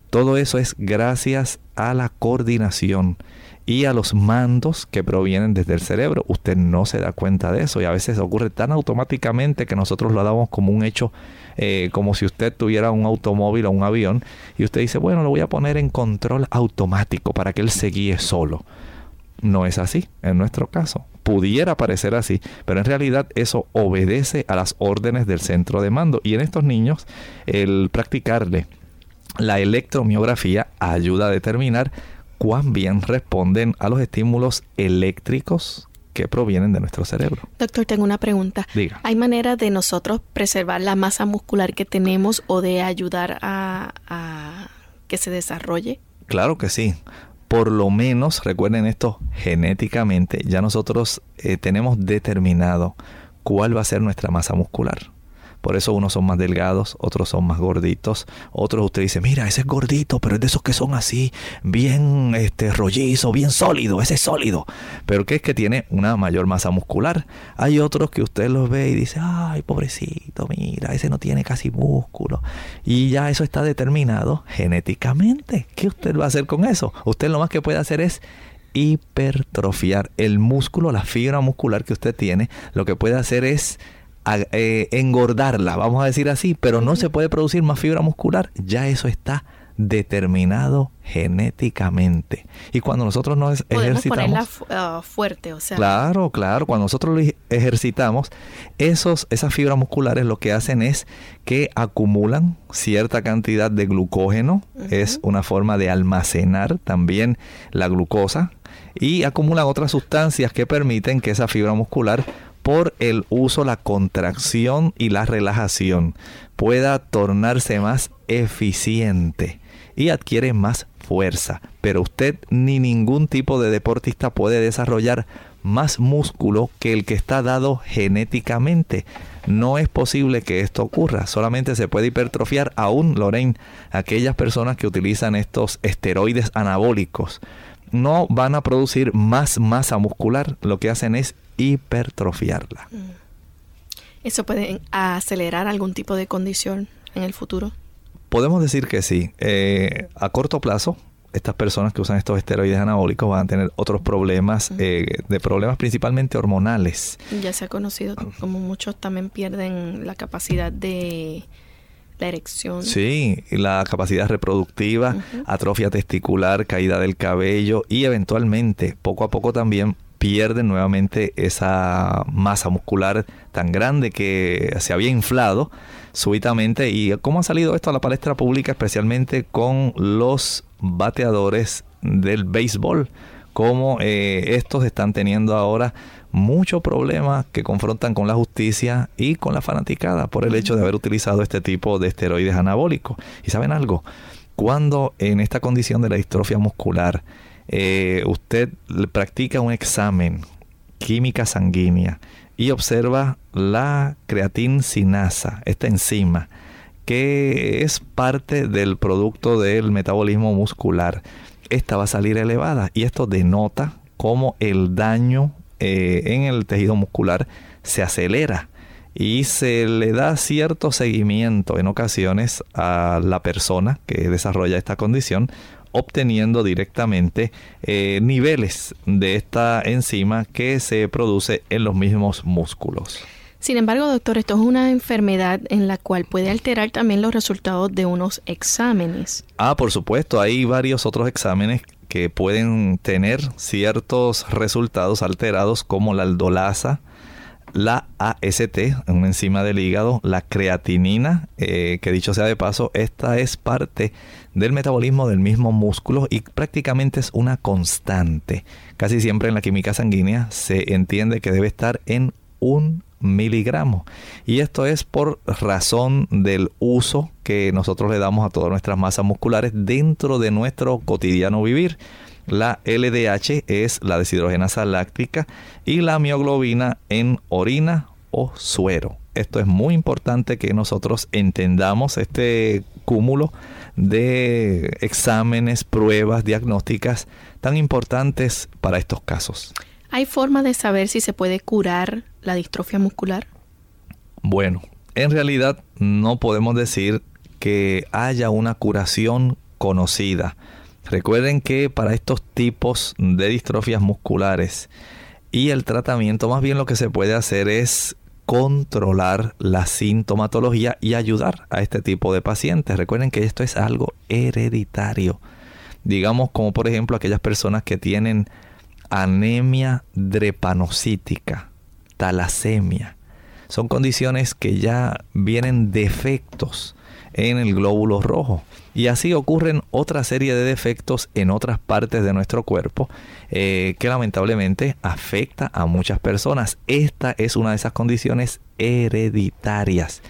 Todo eso es gracias a la coordinación y a los mandos que provienen desde el cerebro. Usted no se da cuenta de eso y a veces ocurre tan automáticamente que nosotros lo damos como un hecho, eh, como si usted tuviera un automóvil o un avión y usted dice, bueno, lo voy a poner en control automático para que él se guíe solo. No es así en nuestro caso pudiera parecer así, pero en realidad eso obedece a las órdenes del centro de mando. Y en estos niños, el practicarle la electromiografía ayuda a determinar cuán bien responden a los estímulos eléctricos que provienen de nuestro cerebro. Doctor, tengo una pregunta. Diga. ¿Hay manera de nosotros preservar la masa muscular que tenemos o de ayudar a, a que se desarrolle? Claro que sí por lo menos, recuerden esto, genéticamente ya nosotros eh, tenemos determinado cuál va a ser nuestra masa muscular. Por eso unos son más delgados, otros son más gorditos. Otros usted dice, mira, ese es gordito, pero es de esos que son así, bien este, rollizo, bien sólido, ese es sólido. Pero que es que tiene una mayor masa muscular. Hay otros que usted los ve y dice, ay, pobrecito, mira, ese no tiene casi músculo. Y ya eso está determinado genéticamente. ¿Qué usted va a hacer con eso? Usted lo más que puede hacer es hipertrofiar el músculo, la fibra muscular que usted tiene. Lo que puede hacer es eh, engordarla, vamos a decir así, pero no se puede producir más fibra muscular, ya eso está determinado genéticamente. Y cuando nosotros nos ejercitamos... Ponerla fuerte, o sea... Claro, claro, cuando nosotros lo ejercitamos, esos, esas fibras musculares lo que hacen es que acumulan cierta cantidad de glucógeno, es una forma de almacenar también la glucosa, y acumulan otras sustancias que permiten que esa fibra muscular por el uso, la contracción y la relajación pueda tornarse más eficiente y adquiere más fuerza. Pero usted ni ningún tipo de deportista puede desarrollar más músculo que el que está dado genéticamente. No es posible que esto ocurra, solamente se puede hipertrofiar aún, Lorraine, aquellas personas que utilizan estos esteroides anabólicos no van a producir más masa muscular, lo que hacen es hipertrofiarla. Mm. ¿Eso puede acelerar algún tipo de condición en el futuro? Podemos decir que sí. Eh, a corto plazo, estas personas que usan estos esteroides anabólicos van a tener otros problemas, eh, de problemas principalmente hormonales. Ya se ha conocido como muchos también pierden la capacidad de la erección. Sí, la capacidad reproductiva, atrofia testicular, caída del cabello y eventualmente, poco a poco también pierden nuevamente esa masa muscular tan grande que se había inflado súbitamente. ¿Y cómo ha salido esto a la palestra pública, especialmente con los bateadores del béisbol? Cómo eh, estos están teniendo ahora muchos problemas que confrontan con la justicia y con la fanaticada por el hecho de haber utilizado este tipo de esteroides anabólicos. ¿Y saben algo? Cuando en esta condición de la distrofia muscular, eh, usted practica un examen química sanguínea y observa la creatinsinasa, esta enzima, que es parte del producto del metabolismo muscular. Esta va a salir elevada y esto denota cómo el daño eh, en el tejido muscular se acelera y se le da cierto seguimiento en ocasiones a la persona que desarrolla esta condición obteniendo directamente eh, niveles de esta enzima que se produce en los mismos músculos. Sin embargo, doctor, esto es una enfermedad en la cual puede alterar también los resultados de unos exámenes. Ah, por supuesto, hay varios otros exámenes que pueden tener ciertos resultados alterados como la aldolasa, la AST, una enzima del hígado, la creatinina, eh, que dicho sea de paso, esta es parte del metabolismo del mismo músculo y prácticamente es una constante. Casi siempre en la química sanguínea se entiende que debe estar en un miligramo. Y esto es por razón del uso que nosotros le damos a todas nuestras masas musculares dentro de nuestro cotidiano vivir. La LDH es la deshidrogenasa láctica y la mioglobina en orina o suero. Esto es muy importante que nosotros entendamos este cúmulo de exámenes, pruebas diagnósticas tan importantes para estos casos. ¿Hay forma de saber si se puede curar la distrofia muscular? Bueno, en realidad no podemos decir que haya una curación conocida. Recuerden que para estos tipos de distrofias musculares y el tratamiento, más bien lo que se puede hacer es controlar la sintomatología y ayudar a este tipo de pacientes. Recuerden que esto es algo hereditario. Digamos como por ejemplo aquellas personas que tienen anemia drepanocítica, talasemia. Son condiciones que ya vienen defectos en el glóbulo rojo. Y así ocurren otra serie de defectos en otras partes de nuestro cuerpo eh, que lamentablemente afecta a muchas personas. Esta es una de esas condiciones hereditarias.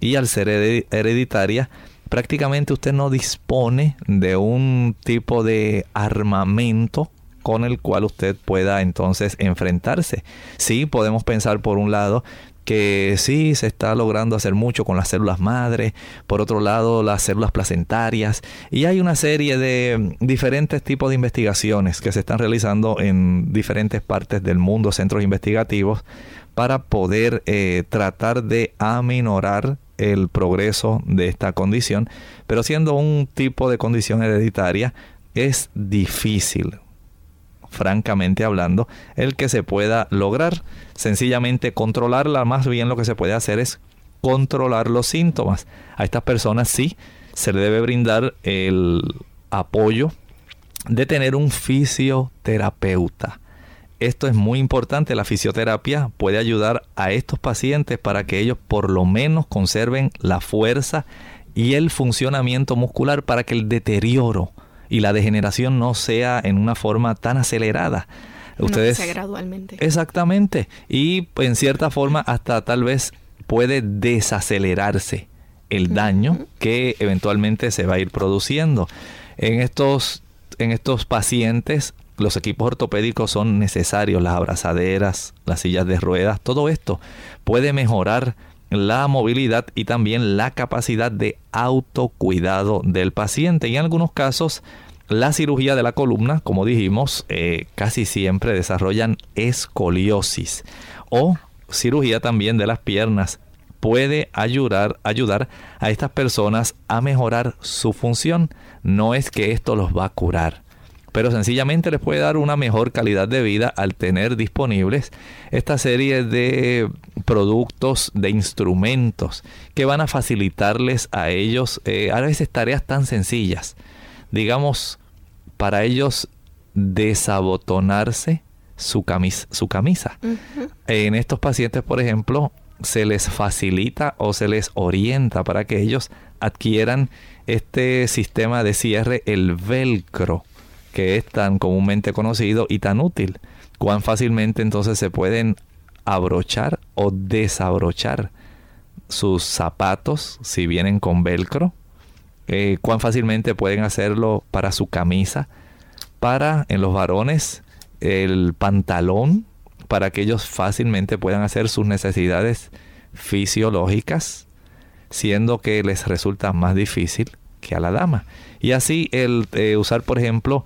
Y al ser hereditaria, prácticamente usted no dispone de un tipo de armamento con el cual usted pueda entonces enfrentarse. Sí, podemos pensar por un lado que sí se está logrando hacer mucho con las células madre, por otro lado las células placentarias, y hay una serie de diferentes tipos de investigaciones que se están realizando en diferentes partes del mundo, centros investigativos, para poder eh, tratar de aminorar el progreso de esta condición, pero siendo un tipo de condición hereditaria, es difícil francamente hablando, el que se pueda lograr. Sencillamente controlarla, más bien lo que se puede hacer es controlar los síntomas. A estas personas sí se le debe brindar el apoyo de tener un fisioterapeuta. Esto es muy importante, la fisioterapia puede ayudar a estos pacientes para que ellos por lo menos conserven la fuerza y el funcionamiento muscular para que el deterioro y la degeneración no sea en una forma tan acelerada. Ustedes, no, gradualmente. Exactamente. Y en cierta forma hasta tal vez puede desacelerarse el daño que eventualmente se va a ir produciendo. En estos, en estos pacientes los equipos ortopédicos son necesarios, las abrazaderas, las sillas de ruedas, todo esto puede mejorar la movilidad y también la capacidad de autocuidado del paciente. Y en algunos casos, la cirugía de la columna, como dijimos, eh, casi siempre desarrollan escoliosis o cirugía también de las piernas puede ayudar, ayudar a estas personas a mejorar su función. No es que esto los va a curar pero sencillamente les puede dar una mejor calidad de vida al tener disponibles esta serie de productos, de instrumentos que van a facilitarles a ellos eh, a veces tareas tan sencillas. Digamos, para ellos desabotonarse su, su camisa. En estos pacientes, por ejemplo, se les facilita o se les orienta para que ellos adquieran este sistema de cierre, el velcro que es tan comúnmente conocido y tan útil. Cuán fácilmente entonces se pueden abrochar o desabrochar sus zapatos si vienen con velcro. Eh, cuán fácilmente pueden hacerlo para su camisa. Para en los varones el pantalón para que ellos fácilmente puedan hacer sus necesidades fisiológicas, siendo que les resulta más difícil que a la dama. Y así el eh, usar, por ejemplo,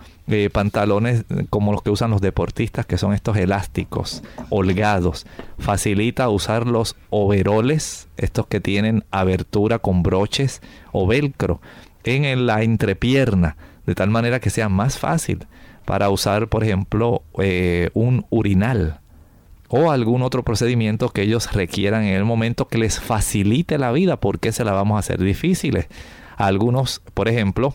pantalones como los que usan los deportistas, que son estos elásticos, holgados. Facilita usar los overoles, estos que tienen abertura con broches o velcro en la entrepierna, de tal manera que sea más fácil para usar, por ejemplo, eh, un urinal o algún otro procedimiento que ellos requieran en el momento que les facilite la vida, porque se la vamos a hacer difíciles. algunos, por ejemplo,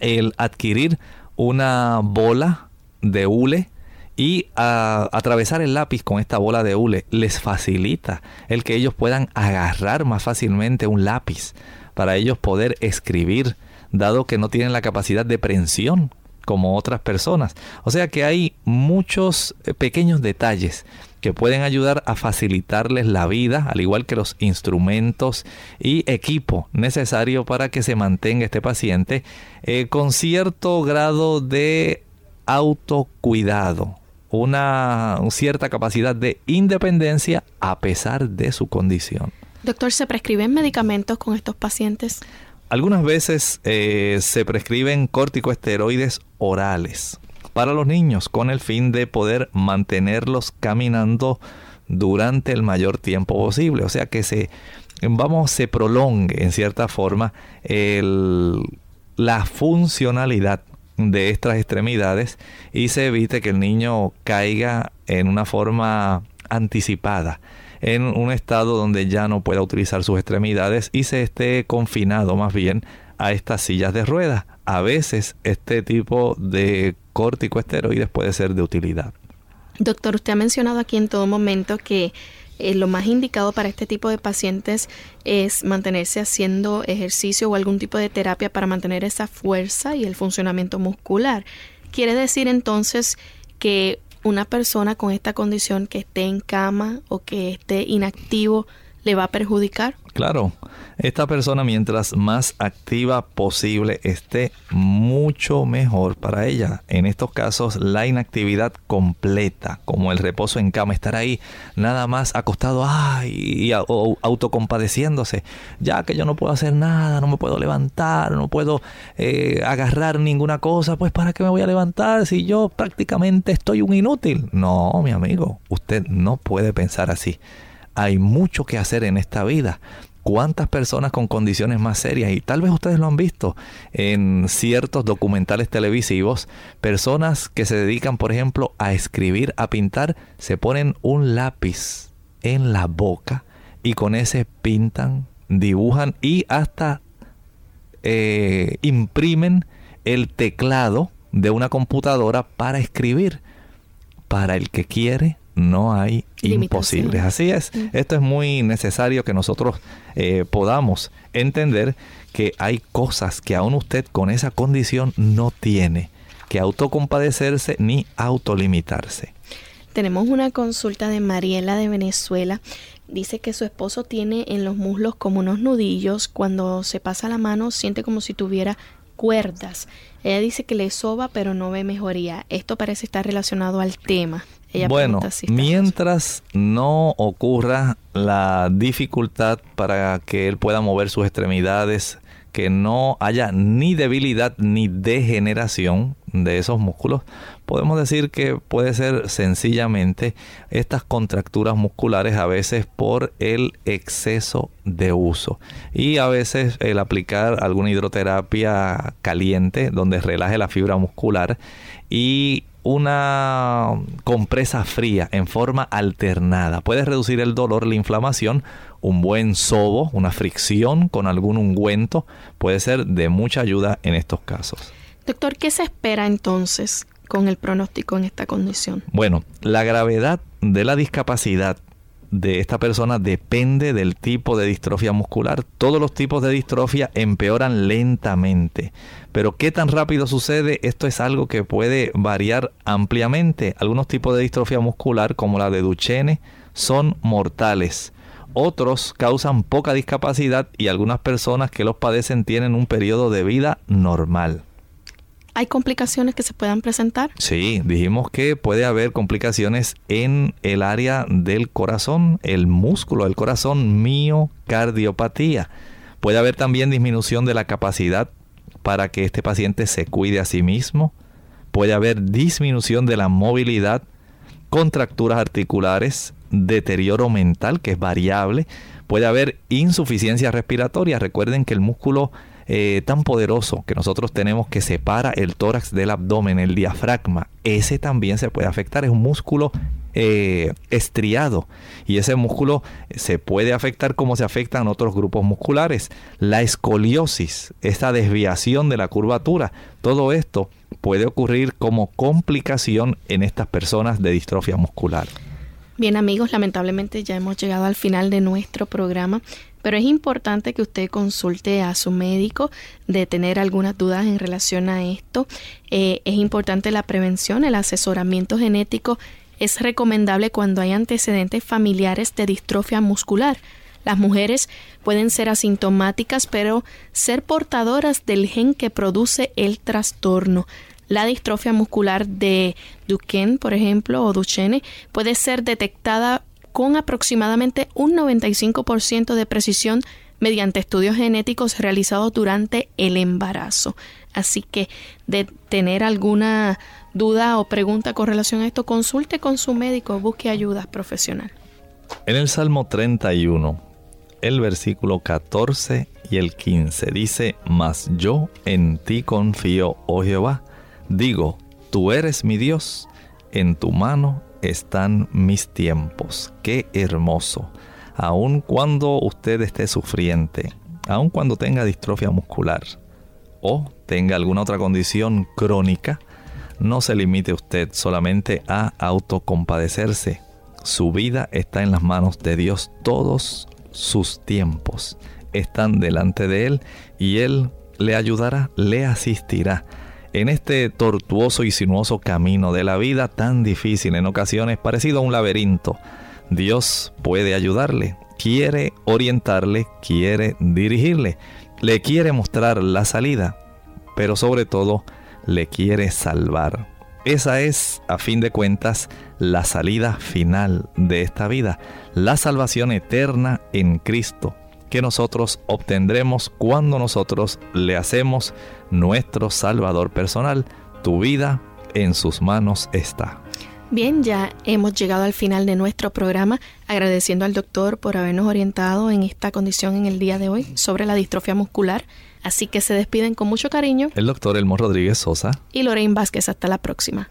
el adquirir una bola de hule y a, atravesar el lápiz con esta bola de hule les facilita el que ellos puedan agarrar más fácilmente un lápiz para ellos poder escribir, dado que no tienen la capacidad de prensión como otras personas. O sea que hay muchos eh, pequeños detalles que pueden ayudar a facilitarles la vida, al igual que los instrumentos y equipo necesario para que se mantenga este paciente eh, con cierto grado de autocuidado, una cierta capacidad de independencia a pesar de su condición. Doctor, ¿se prescriben medicamentos con estos pacientes? Algunas veces eh, se prescriben corticoesteroides orales para los niños con el fin de poder mantenerlos caminando durante el mayor tiempo posible. O sea que se, vamos, se prolongue en cierta forma la funcionalidad de estas extremidades y se evite que el niño caiga en una forma anticipada en un estado donde ya no pueda utilizar sus extremidades y se esté confinado más bien a estas sillas de ruedas. A veces este tipo de corticoesteroides puede ser de utilidad. Doctor, usted ha mencionado aquí en todo momento que eh, lo más indicado para este tipo de pacientes es mantenerse haciendo ejercicio o algún tipo de terapia para mantener esa fuerza y el funcionamiento muscular. Quiere decir entonces que una persona con esta condición que esté en cama o que esté inactivo le va a perjudicar? Claro, esta persona mientras más activa posible esté, mucho mejor para ella. En estos casos, la inactividad completa, como el reposo en cama, estar ahí nada más acostado ay, y autocompadeciéndose, ya que yo no puedo hacer nada, no me puedo levantar, no puedo eh, agarrar ninguna cosa, pues ¿para qué me voy a levantar si yo prácticamente estoy un inútil? No, mi amigo, usted no puede pensar así hay mucho que hacer en esta vida. ¿Cuántas personas con condiciones más serias? Y tal vez ustedes lo han visto en ciertos documentales televisivos. Personas que se dedican, por ejemplo, a escribir, a pintar, se ponen un lápiz en la boca y con ese pintan, dibujan y hasta eh, imprimen el teclado de una computadora para escribir. Para el que quiere, no hay imposibles. Así es, esto es muy necesario que nosotros eh, podamos entender que hay cosas que aún usted con esa condición no tiene que autocompadecerse ni autolimitarse. Tenemos una consulta de Mariela de Venezuela. Dice que su esposo tiene en los muslos como unos nudillos. Cuando se pasa la mano siente como si tuviera cuerdas. Ella dice que le soba pero no ve mejoría. Esto parece estar relacionado al tema bueno, mientras no ocurra la dificultad para que él pueda mover sus extremidades, que no haya ni debilidad ni degeneración de esos músculos, podemos decir que puede ser sencillamente estas contracturas musculares a veces por el exceso de uso. Y a veces el aplicar alguna hidroterapia caliente donde relaje la fibra muscular y una compresa fría en forma alternada. Puede reducir el dolor, la inflamación. Un buen sobo, una fricción con algún ungüento puede ser de mucha ayuda en estos casos. Doctor, ¿qué se espera entonces con el pronóstico en esta condición? Bueno, la gravedad de la discapacidad de esta persona depende del tipo de distrofia muscular. Todos los tipos de distrofia empeoran lentamente. Pero qué tan rápido sucede, esto es algo que puede variar ampliamente. Algunos tipos de distrofia muscular, como la de Duchenne, son mortales. Otros causan poca discapacidad y algunas personas que los padecen tienen un periodo de vida normal. ¿Hay complicaciones que se puedan presentar? Sí, dijimos que puede haber complicaciones en el área del corazón, el músculo del corazón, miocardiopatía. Puede haber también disminución de la capacidad para que este paciente se cuide a sí mismo. puede haber disminución de la movilidad, contracturas articulares, deterioro mental que es variable, puede haber insuficiencia respiratoria. Recuerden que el músculo eh, tan poderoso que nosotros tenemos que separa el tórax del abdomen, el diafragma, ese también se puede afectar. Es un músculo eh, estriado y ese músculo se puede afectar como se afectan otros grupos musculares. La escoliosis, esta desviación de la curvatura, todo esto puede ocurrir como complicación en estas personas de distrofia muscular. Bien amigos, lamentablemente ya hemos llegado al final de nuestro programa, pero es importante que usted consulte a su médico de tener algunas dudas en relación a esto. Eh, es importante la prevención, el asesoramiento genético es recomendable cuando hay antecedentes familiares de distrofia muscular. Las mujeres pueden ser asintomáticas, pero ser portadoras del gen que produce el trastorno. La distrofia muscular de Duquesne, por ejemplo, o Duchenne, puede ser detectada con aproximadamente un 95% de precisión mediante estudios genéticos realizados durante el embarazo. Así que de tener alguna duda o pregunta con relación a esto, consulte con su médico, busque ayuda profesional. En el Salmo 31, el versículo 14 y el 15 dice, Mas yo en ti confío, oh Jehová Digo, tú eres mi Dios, en tu mano están mis tiempos. Qué hermoso. Aun cuando usted esté sufriente, aun cuando tenga distrofia muscular o tenga alguna otra condición crónica, no se limite usted solamente a autocompadecerse. Su vida está en las manos de Dios. Todos sus tiempos están delante de Él y Él le ayudará, le asistirá en este tortuoso y sinuoso camino de la vida tan difícil en ocasiones parecido a un laberinto. Dios puede ayudarle, quiere orientarle, quiere dirigirle, le quiere mostrar la salida, pero sobre todo le quiere salvar. Esa es, a fin de cuentas, la salida final de esta vida, la salvación eterna en Cristo que nosotros obtendremos cuando nosotros le hacemos nuestro Salvador personal. Tu vida en sus manos está. Bien, ya hemos llegado al final de nuestro programa, agradeciendo al doctor por habernos orientado en esta condición en el día de hoy sobre la distrofia muscular. Así que se despiden con mucho cariño. El doctor Elmo Rodríguez Sosa. Y Lorraine Vázquez. Hasta la próxima.